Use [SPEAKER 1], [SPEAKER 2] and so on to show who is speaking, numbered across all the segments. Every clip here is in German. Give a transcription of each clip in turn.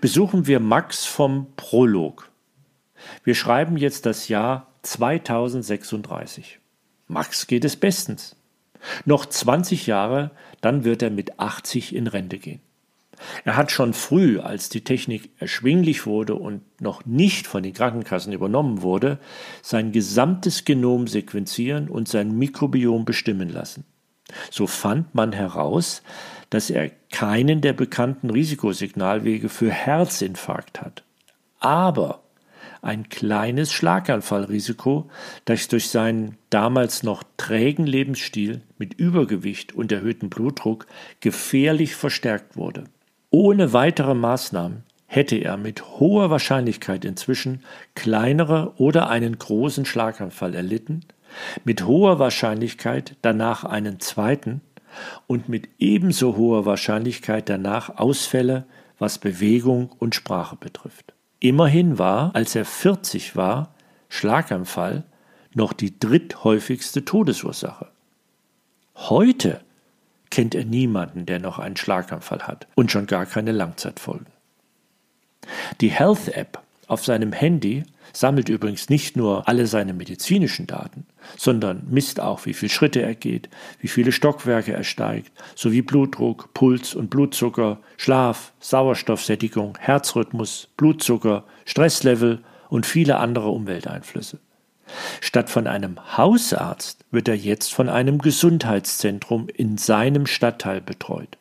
[SPEAKER 1] besuchen wir Max vom Prolog. Wir schreiben jetzt das Jahr 2036. Max geht es bestens. Noch 20 Jahre, dann wird er mit 80 in Rente gehen. Er hat schon früh, als die Technik erschwinglich wurde und noch nicht von den Krankenkassen übernommen wurde, sein gesamtes Genom sequenzieren und sein Mikrobiom bestimmen lassen. So fand man heraus, dass er keinen der bekannten Risikosignalwege für Herzinfarkt hat. Aber ein kleines Schlaganfallrisiko, das durch seinen damals noch trägen Lebensstil mit Übergewicht und erhöhtem Blutdruck gefährlich verstärkt wurde. Ohne weitere Maßnahmen hätte er mit hoher Wahrscheinlichkeit inzwischen kleinere oder einen großen Schlaganfall erlitten, mit hoher Wahrscheinlichkeit danach einen zweiten und mit ebenso hoher Wahrscheinlichkeit danach Ausfälle, was Bewegung und Sprache betrifft. Immerhin war, als er 40 war, Schlaganfall noch die dritthäufigste Todesursache. Heute kennt er niemanden, der noch einen Schlaganfall hat und schon gar keine Langzeitfolgen. Die Health App auf seinem Handy sammelt übrigens nicht nur alle seine medizinischen Daten, sondern misst auch, wie viele Schritte er geht, wie viele Stockwerke er steigt, sowie Blutdruck, Puls und Blutzucker, Schlaf, Sauerstoffsättigung, Herzrhythmus, Blutzucker, Stresslevel und viele andere Umwelteinflüsse. Statt von einem Hausarzt wird er jetzt von einem Gesundheitszentrum in seinem Stadtteil betreut.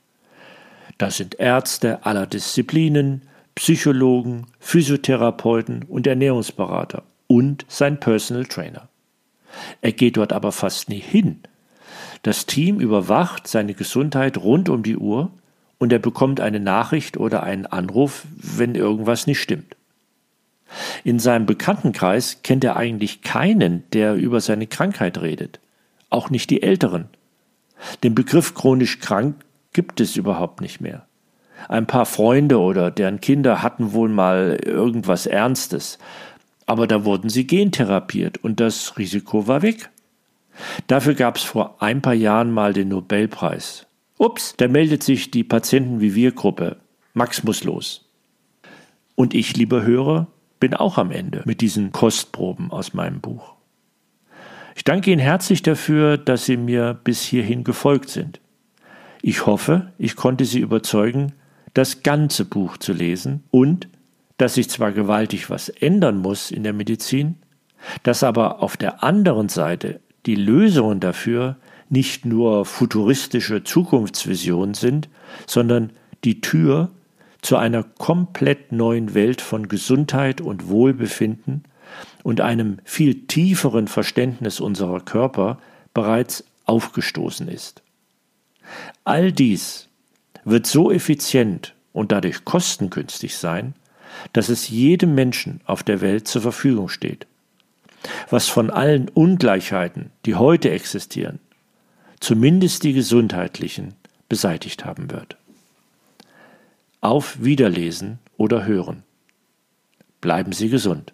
[SPEAKER 1] Da sind Ärzte aller Disziplinen, Psychologen, Physiotherapeuten und Ernährungsberater und sein Personal Trainer. Er geht dort aber fast nie hin. Das Team überwacht seine Gesundheit rund um die Uhr und er bekommt eine Nachricht oder einen Anruf, wenn irgendwas nicht stimmt. In seinem Bekanntenkreis kennt er eigentlich keinen, der über seine Krankheit redet, auch nicht die Älteren. Den Begriff chronisch krank gibt es überhaupt nicht mehr. Ein paar Freunde oder deren Kinder hatten wohl mal irgendwas Ernstes, aber da wurden sie gentherapiert und das Risiko war weg. Dafür gab es vor ein paar Jahren mal den Nobelpreis. Ups, da meldet sich die Patienten wie wir Gruppe. Max muss los. Und ich, lieber Hörer, bin auch am Ende mit diesen Kostproben aus meinem Buch. Ich danke Ihnen herzlich dafür, dass Sie mir bis hierhin gefolgt sind. Ich hoffe, ich konnte Sie überzeugen, das ganze Buch zu lesen und dass sich zwar gewaltig was ändern muss in der Medizin, dass aber auf der anderen Seite die Lösungen dafür nicht nur futuristische Zukunftsvisionen sind, sondern die Tür zu einer komplett neuen Welt von Gesundheit und Wohlbefinden und einem viel tieferen Verständnis unserer Körper bereits aufgestoßen ist. All dies wird so effizient und dadurch kostengünstig sein, dass es jedem Menschen auf der Welt zur Verfügung steht. Was von allen Ungleichheiten, die heute existieren, zumindest die gesundheitlichen, beseitigt haben wird. Auf Wiederlesen oder Hören. Bleiben Sie gesund.